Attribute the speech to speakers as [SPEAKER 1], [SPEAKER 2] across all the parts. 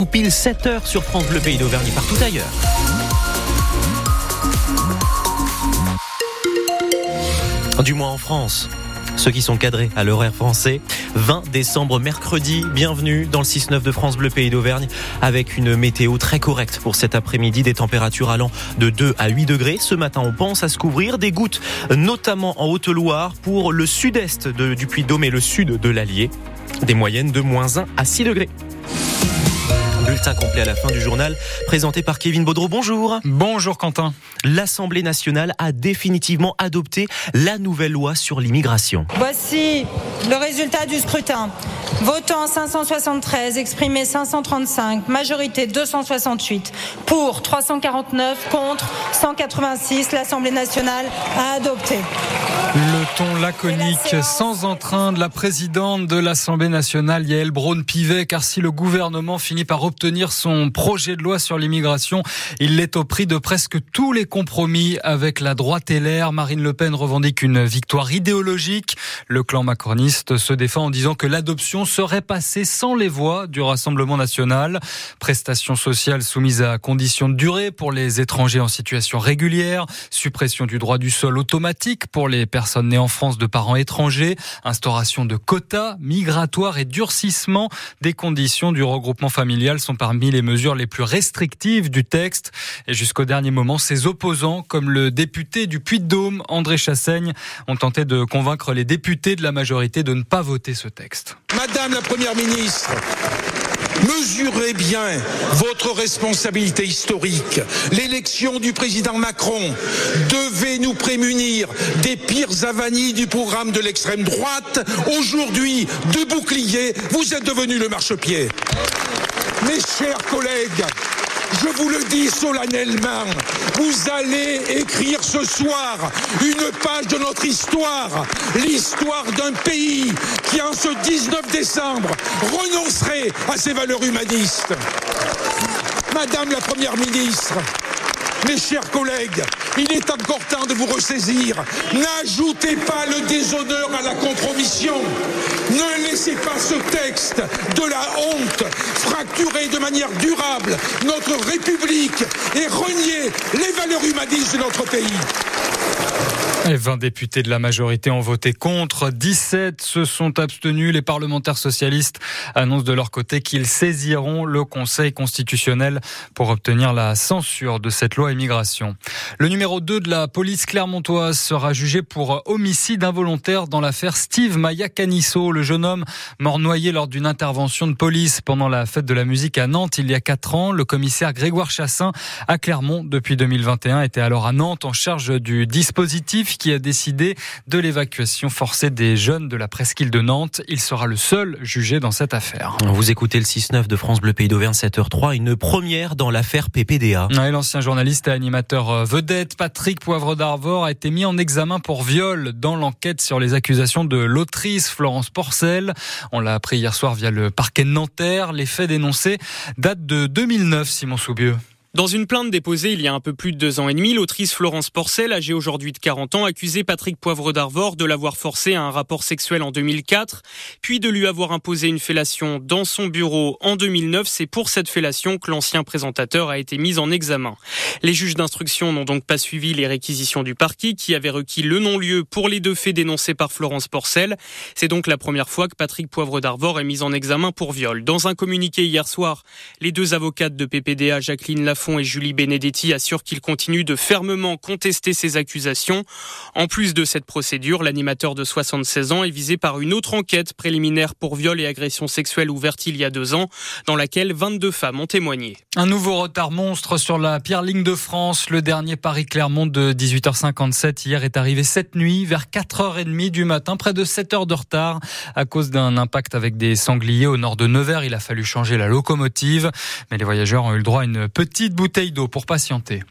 [SPEAKER 1] Ou pile 7 heures sur France Bleu Pays d'Auvergne partout ailleurs. Du moins en France. Ceux qui sont cadrés à l'horaire français. 20 décembre, mercredi. Bienvenue dans le 6-9 de France Bleu Pays d'Auvergne avec une météo très correcte pour cet après-midi. Des températures allant de 2 à 8 degrés. Ce matin, on pense à se couvrir. Des gouttes, notamment en Haute-Loire, pour le sud-est du Puy-de-Dôme et le sud de l'Allier. Des moyennes de moins 1 à 6 degrés. Bulletin complet à la fin du journal, présenté par Kevin Baudreau. Bonjour.
[SPEAKER 2] Bonjour Quentin.
[SPEAKER 1] L'Assemblée nationale a définitivement adopté la nouvelle loi sur l'immigration.
[SPEAKER 3] Voici le résultat du scrutin. Votant 573, exprimé 535, majorité 268, pour 349, contre 186. L'Assemblée nationale a adopté.
[SPEAKER 2] Le ton laconique, sans entrain de la présidente de l'Assemblée nationale, Yael Braun-Pivet, car si le gouvernement finit par obtenir son projet de loi sur l'immigration, il l'est au prix de presque tous les compromis avec la droite et l'air. Marine Le Pen revendique une victoire idéologique. Le clan macroniste se défend en disant que l'adoption serait passée sans les voix du Rassemblement national. Prestations sociales soumises à conditions de durée pour les étrangers en situation régulière, suppression du droit du sol automatique pour les personnes nées en France de parents étrangers, instauration de quotas migratoires et durcissement des conditions du regroupement familial sont parmi les mesures les plus restrictives du texte. Et jusqu'au dernier moment, ses opposants, comme le député du Puy-de-Dôme, André Chassaigne, ont tenté de convaincre les députés de la majorité de ne pas voter ce texte.
[SPEAKER 4] Madame la Première ministre, Mesurez bien votre responsabilité historique. L'élection du président Macron devait nous prémunir des pires avanies du programme de l'extrême droite. Aujourd'hui, de bouclier, vous êtes devenu le marchepied. Mes chers collègues, je vous le dis solennellement, vous allez écrire ce soir une page de notre histoire, l'histoire d'un pays qui, en ce 19 décembre, renoncerait à ses valeurs humanistes. Madame la Première ministre, mes chers collègues, il est encore temps de vous ressaisir. N'ajoutez pas le déshonneur à la compromission. Ne laissez pas ce texte de la honte fracturer de manière durable notre République et renier les valeurs humanistes de notre pays.
[SPEAKER 2] Les 20 députés de la majorité ont voté contre, 17 se sont abstenus. Les parlementaires socialistes annoncent de leur côté qu'ils saisiront le Conseil constitutionnel pour obtenir la censure de cette loi immigration. Le numéro 2 de la police clermontoise sera jugé pour homicide involontaire dans l'affaire Steve Maya Canisso, le jeune homme mort noyé lors d'une intervention de police pendant la fête de la musique à Nantes il y a 4 ans. Le commissaire Grégoire Chassin à Clermont depuis 2021 était alors à Nantes en charge du dispositif qui a décidé de l'évacuation forcée des jeunes de la presqu'île de Nantes. Il sera le seul jugé dans cette affaire.
[SPEAKER 1] Vous écoutez le 6-9 de France Bleu Pays d'Auvergne 7h03, une première dans l'affaire PPDA.
[SPEAKER 2] L'ancien journaliste et animateur euh, vedette Patrick Poivre d'Arvor a été mis en examen pour viol dans l'enquête sur les accusations de l'autrice Florence Porcel. On l'a appris hier soir via le parquet de Nanterre. Les faits dénoncés datent de 2009, Simon Soubieux.
[SPEAKER 5] Dans une plainte déposée il y a un peu plus de deux ans et demi, l'autrice Florence Porcel, âgée aujourd'hui de 40 ans, accusait Patrick Poivre d'Arvor de l'avoir forcé à un rapport sexuel en 2004, puis de lui avoir imposé une fellation dans son bureau en 2009. C'est pour cette fellation que l'ancien présentateur a été mis en examen. Les juges d'instruction n'ont donc pas suivi les réquisitions du parquet qui avait requis le non-lieu pour les deux faits dénoncés par Florence Porcel. C'est donc la première fois que Patrick Poivre d'Arvor est mis en examen pour viol. Dans un communiqué hier soir, les deux avocates de PPDA, Jacqueline Lafont et Julie Benedetti assurent qu'ils continuent de fermement contester ces accusations. En plus de cette procédure, l'animateur de 76 ans est visé par une autre enquête préliminaire pour viol et agression sexuelle ouverte il y a deux ans, dans laquelle 22 femmes ont témoigné.
[SPEAKER 2] Un nouveau retard monstre sur la pire ligne de France. Le dernier Paris-Clermont de 18h57 hier est arrivé cette nuit vers 4h30 du matin, près de 7 heures de retard à cause d'un impact avec des sangliers au nord de Nevers. Il a fallu changer la locomotive, mais les voyageurs ont eu le droit à une petite petite bouteille d'eau pour patienter.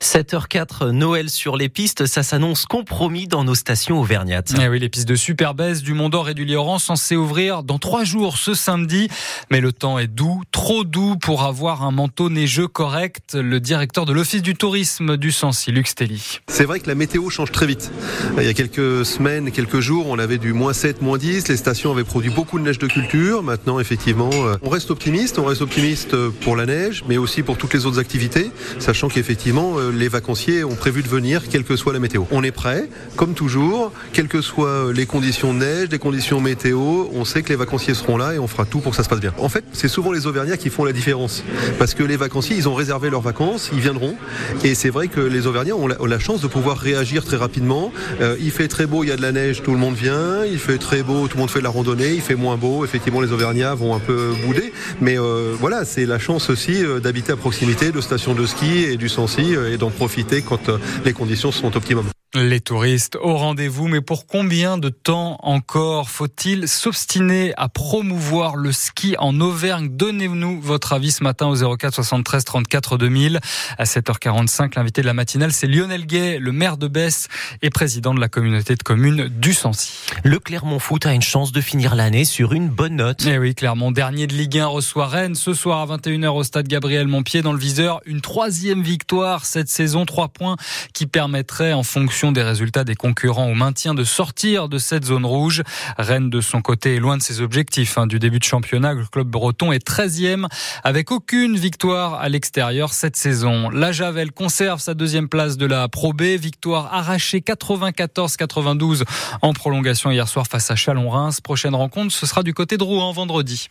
[SPEAKER 1] 7h04, Noël sur les pistes, ça s'annonce compromis dans nos stations auvergnates.
[SPEAKER 2] Eh oui, les pistes de Superbès, du Mont d'Or et du Lioran censées ouvrir dans trois jours ce samedi. Mais le temps est doux, trop doux pour avoir un manteau neigeux correct. Le directeur de l'Office du tourisme du Sancy, Luc Stelly.
[SPEAKER 6] C'est vrai que la météo change très vite. Il y a quelques semaines, quelques jours, on avait du moins 7, moins 10. Les stations avaient produit beaucoup de neige de culture. Maintenant, effectivement, euh, on reste optimiste. On reste optimiste pour la neige, mais aussi pour toutes les autres activités, sachant qu'effectivement, euh, les vacanciers ont prévu de venir, quelle que soit la météo. On est prêt, comme toujours, quelles que soient les conditions de neige, les conditions météo, on sait que les vacanciers seront là et on fera tout pour que ça se passe bien. En fait, c'est souvent les Auvergnats qui font la différence, parce que les vacanciers, ils ont réservé leurs vacances, ils viendront, et c'est vrai que les Auvergnats ont la, chance de pouvoir réagir très rapidement. Euh, il fait très beau, il y a de la neige, tout le monde vient. Il fait très beau, tout le monde fait de la randonnée. Il fait moins beau, effectivement, les Auvergnats vont un peu bouder, mais euh, voilà, c'est la chance aussi euh, d'habiter à proximité de stations de ski et du Sancy et d'en profiter quand euh, les conditions sont optimum.
[SPEAKER 2] Les touristes au rendez-vous, mais pour combien de temps encore faut-il s'obstiner à promouvoir le ski en Auvergne? Donnez-nous votre avis ce matin au 04 73 34 2000. À 7h45, l'invité de la matinale, c'est Lionel Gay, le maire de Besse et président de la communauté de communes du Sancy.
[SPEAKER 1] Le Clermont Foot a une chance de finir l'année sur une bonne note.
[SPEAKER 2] Eh oui, Clermont, dernier de Ligue 1, reçoit Rennes ce soir à 21h au stade Gabriel Montpied dans le viseur. Une troisième victoire cette saison, trois points qui permettraient en des résultats des concurrents au maintien de sortir de cette zone rouge. Rennes, de son côté, est loin de ses objectifs hein. du début de championnat. Le club breton est 13e avec aucune victoire à l'extérieur cette saison. La Javel conserve sa deuxième place de la Pro B. Victoire arrachée 94-92 en prolongation hier soir face à Chalon-Reims. Prochaine rencontre, ce sera du côté de Rouen vendredi.